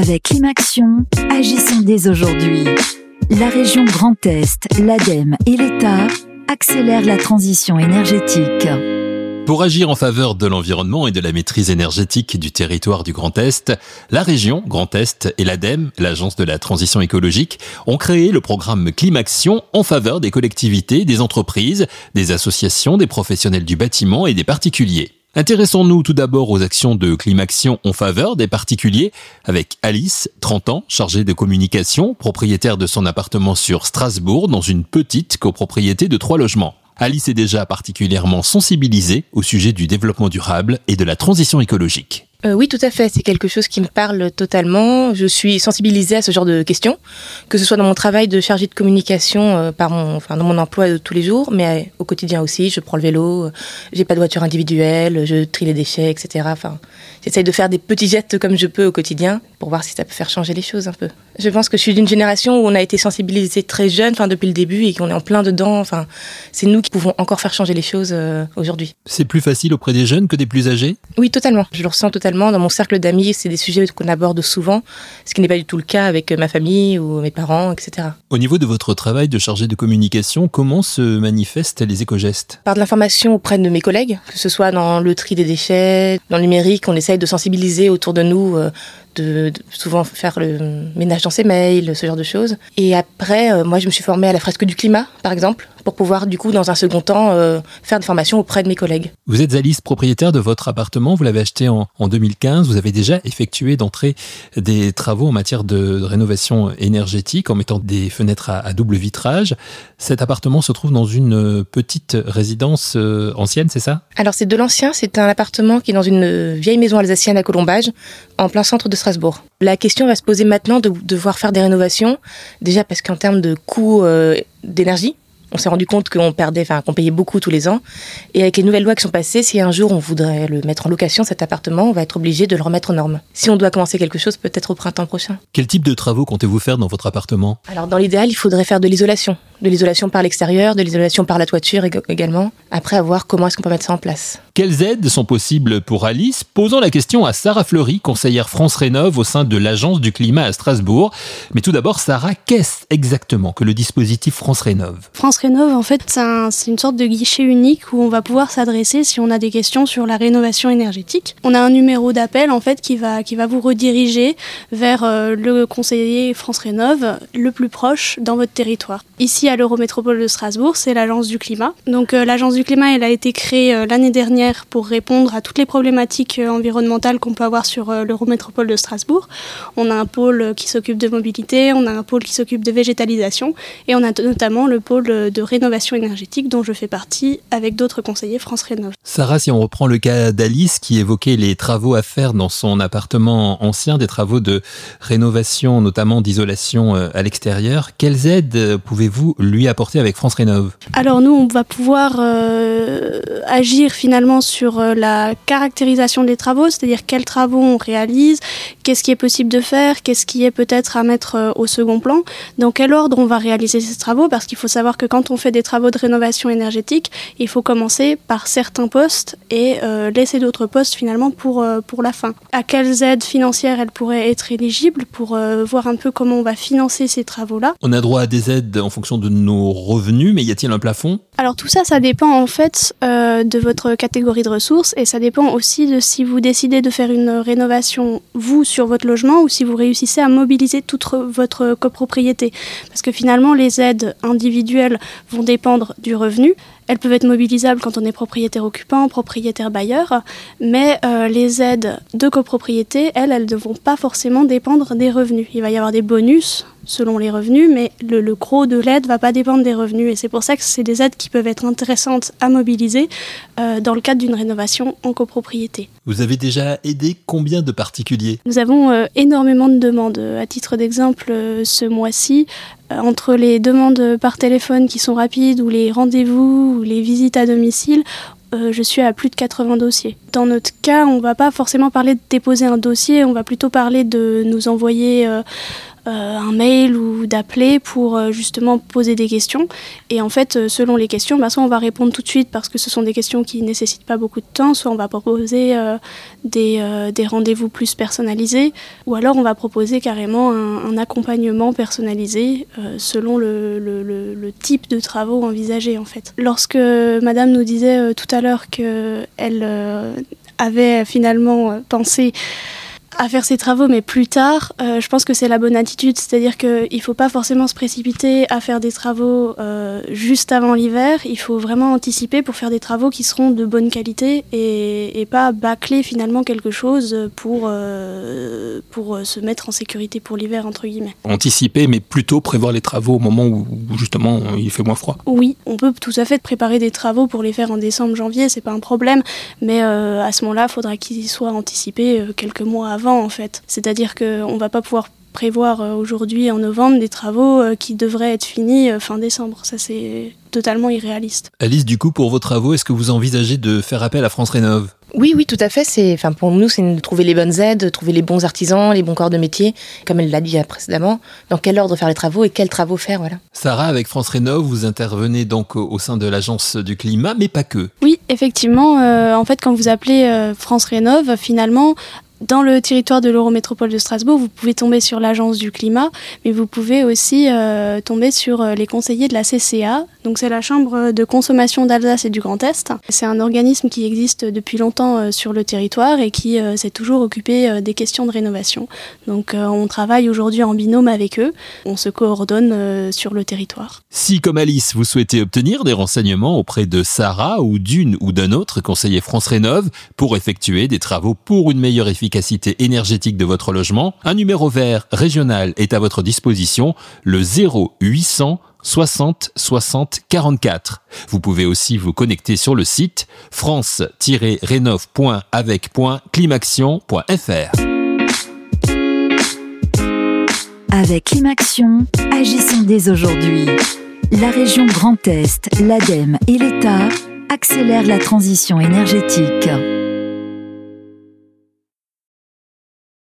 Avec Climaction, agissons dès aujourd'hui. La région Grand Est, l'ADEME et l'État accélèrent la transition énergétique. Pour agir en faveur de l'environnement et de la maîtrise énergétique du territoire du Grand Est, la région Grand Est et l'ADEME, l'Agence de la transition écologique, ont créé le programme Climaction en faveur des collectivités, des entreprises, des associations, des professionnels du bâtiment et des particuliers. Intéressons-nous tout d'abord aux actions de Climaction en faveur des particuliers avec Alice, 30 ans, chargée de communication, propriétaire de son appartement sur Strasbourg dans une petite copropriété de trois logements. Alice est déjà particulièrement sensibilisée au sujet du développement durable et de la transition écologique. Euh, oui, tout à fait. C'est quelque chose qui me parle totalement. Je suis sensibilisée à ce genre de questions, que ce soit dans mon travail de chargée de communication, euh, par mon, enfin, dans mon emploi de tous les jours, mais euh, au quotidien aussi. Je prends le vélo, euh, j'ai pas de voiture individuelle, je trie les déchets, etc. Enfin, j'essaye de faire des petits gestes comme je peux au quotidien pour voir si ça peut faire changer les choses un peu. Je pense que je suis d'une génération où on a été sensibilisé très jeune, enfin depuis le début, et qu'on est en plein dedans. Enfin, c'est nous qui pouvons encore faire changer les choses aujourd'hui. C'est plus facile auprès des jeunes que des plus âgés? Oui, totalement. Je le ressens totalement dans mon cercle d'amis, c'est des sujets qu'on aborde souvent, ce qui n'est pas du tout le cas avec ma famille ou mes parents, etc. Au niveau de votre travail de chargé de communication, comment se manifestent les éco-gestes? Par de l'information auprès de mes collègues, que ce soit dans le tri des déchets, dans le numérique, on essaye de sensibiliser autour de nous euh, de, de, souvent faire le ménage dans ses mails, ce genre de choses. Et après, euh, moi, je me suis formée à la fresque du climat, par exemple, pour pouvoir, du coup, dans un second temps, euh, faire des formations auprès de mes collègues. Vous êtes Alice, propriétaire de votre appartement. Vous l'avez acheté en, en 2015. Vous avez déjà effectué d'entrée des travaux en matière de rénovation énergétique en mettant des fenêtres à, à double vitrage. Cet appartement se trouve dans une petite résidence euh, ancienne, c'est ça? Alors, c'est de l'ancien. C'est un appartement qui est dans une vieille maison alsacienne à Colombage, en plein centre de Strasbourg. La question va se poser maintenant de devoir faire des rénovations, déjà parce qu'en termes de coût euh, d'énergie, on s'est rendu compte qu'on perdait, enfin qu'on payait beaucoup tous les ans. Et avec les nouvelles lois qui sont passées, si un jour on voudrait le mettre en location, cet appartement, on va être obligé de le remettre aux normes. Si on doit commencer quelque chose, peut-être au printemps prochain. Quel type de travaux comptez-vous faire dans votre appartement? Alors dans l'idéal, il faudrait faire de l'isolation. De l'isolation par l'extérieur, de l'isolation par la toiture également. Après, à voir comment est-ce qu'on peut mettre ça en place. Quelles aides sont possibles pour Alice? Posons la question à Sarah Fleury, conseillère France Rénov au sein de l'Agence du climat à Strasbourg. Mais tout d'abord, Sarah, qu'est-ce exactement que le dispositif France Rénov? France Rénov, en fait, c'est un, une sorte de guichet unique où on va pouvoir s'adresser si on a des questions sur la rénovation énergétique. On a un numéro d'appel, en fait, qui va, qui va vous rediriger vers euh, le conseiller France Rénov le plus proche dans votre territoire. Ici, à l'Eurométropole de Strasbourg, c'est l'Agence du climat. Donc, euh, l'Agence du climat, elle a été créée euh, l'année dernière pour répondre à toutes les problématiques euh, environnementales qu'on peut avoir sur l'Eurométropole de Strasbourg. On a un pôle qui s'occupe de mobilité, on a un pôle qui s'occupe de végétalisation et on a notamment le pôle de rénovation énergétique dont je fais partie avec d'autres conseillers France Rénov. Sarah, si on reprend le cas d'Alice qui évoquait les travaux à faire dans son appartement ancien, des travaux de rénovation, notamment d'isolation à l'extérieur, quelles aides pouvez-vous lui apporter avec France Rénov Alors nous, on va pouvoir euh, agir finalement sur euh, la caractérisation des travaux, c'est-à-dire quels travaux on réalise, qu'est-ce qui est possible de faire, qu'est-ce qui est peut-être à mettre euh, au second plan, dans quel ordre on va réaliser ces travaux, parce qu'il faut savoir que quand on fait des travaux de rénovation énergétique, il faut commencer par certains postes et euh, laisser d'autres postes finalement pour, euh, pour la fin. À quelles aides financières elles pourraient être éligibles pour voir un peu comment on va financer ces travaux-là? On a droit à des aides en fonction de nos revenus, mais y a-t-il un plafond? Alors tout ça, ça dépend en fait euh, de votre catégorie de ressources et ça dépend aussi de si vous décidez de faire une rénovation vous sur votre logement ou si vous réussissez à mobiliser toute votre copropriété. Parce que finalement, les aides individuelles vont dépendre du revenu. Elles peuvent être mobilisables quand on est propriétaire occupant, propriétaire bailleur, mais euh, les aides de copropriété, elles, elles ne vont pas forcément dépendre des revenus. Il va y avoir des bonus selon les revenus, mais le, le gros de l'aide va pas dépendre des revenus. Et c'est pour ça que c'est des aides qui peuvent être intéressantes à mobiliser euh, dans le cadre d'une rénovation en copropriété. Vous avez déjà aidé combien de particuliers? Nous avons euh, énormément de demandes. À titre d'exemple, ce mois-ci, entre les demandes par téléphone qui sont rapides ou les rendez-vous ou les visites à domicile, euh, je suis à plus de 80 dossiers. Dans notre cas, on va pas forcément parler de déposer un dossier, on va plutôt parler de nous envoyer euh, un mail ou d'appeler pour justement poser des questions. Et en fait, selon les questions, bah, soit on va répondre tout de suite parce que ce sont des questions qui ne nécessitent pas beaucoup de temps, soit on va proposer des, des rendez-vous plus personnalisés, ou alors on va proposer carrément un, accompagnement personnalisé selon le, le, le, type de travaux envisagés en fait. Lorsque Madame nous disait tout à l'heure qu'elle avait finalement pensé à faire ses travaux, mais plus tard, euh, je pense que c'est la bonne attitude. C'est-à-dire qu'il ne faut pas forcément se précipiter à faire des travaux euh, juste avant l'hiver. Il faut vraiment anticiper pour faire des travaux qui seront de bonne qualité et, et pas bâcler finalement quelque chose pour, euh, pour se mettre en sécurité pour l'hiver, entre guillemets. Anticiper, mais plutôt prévoir les travaux au moment où, justement il fait moins froid. Oui, on peut tout à fait préparer des travaux pour les faire en décembre, janvier, c'est pas un problème. Mais à ce moment-là, il faudra qu'ils soient anticipés quelques mois avant en fait. C'est-à-dire qu'on ne va pas pouvoir prévoir euh, aujourd'hui en novembre des travaux euh, qui devraient être finis euh, fin décembre. Ça c'est totalement irréaliste. Alice, du coup, pour vos travaux, est-ce que vous envisagez de faire appel à France Rénov? Oui, oui, tout à fait. C'est, enfin, pour nous, c'est de trouver les bonnes aides, de trouver les bons artisans, les bons corps de métier, comme elle l'a dit précédemment. Dans quel ordre faire les travaux et quels travaux faire, voilà. Sarah, avec France Rénov, vous intervenez donc au sein de l'agence du climat, mais pas que. Oui, effectivement. en fait, quand vous appelez France Rénov, finalement, dans le territoire de l'Eurométropole de Strasbourg, vous pouvez tomber sur l'Agence du climat, mais vous pouvez aussi euh, tomber sur euh, les conseillers de la CCA. Donc c'est la Chambre de consommation d'Alsace et du Grand Est. C'est un organisme qui existe depuis longtemps euh, sur le territoire et qui s'est toujours occupé des questions de rénovation. Donc on travaille aujourd'hui en binôme avec eux. On se coordonne sur le territoire. Si comme Alice, vous souhaitez obtenir des renseignements auprès de Sarah ou d'une ou d'un autre conseiller France Rénov pour effectuer des travaux pour une meilleure efficacité énergétique de votre logement, un numéro vert régional est à votre disposition, le 0800 60 60 44. Vous pouvez aussi vous connecter sur le site france-rénov.avec.climaction.fr. Avec Climaction, agissons dès aujourd'hui. La région Grand Est, l'ADEME et l'État accélèrent la transition énergétique.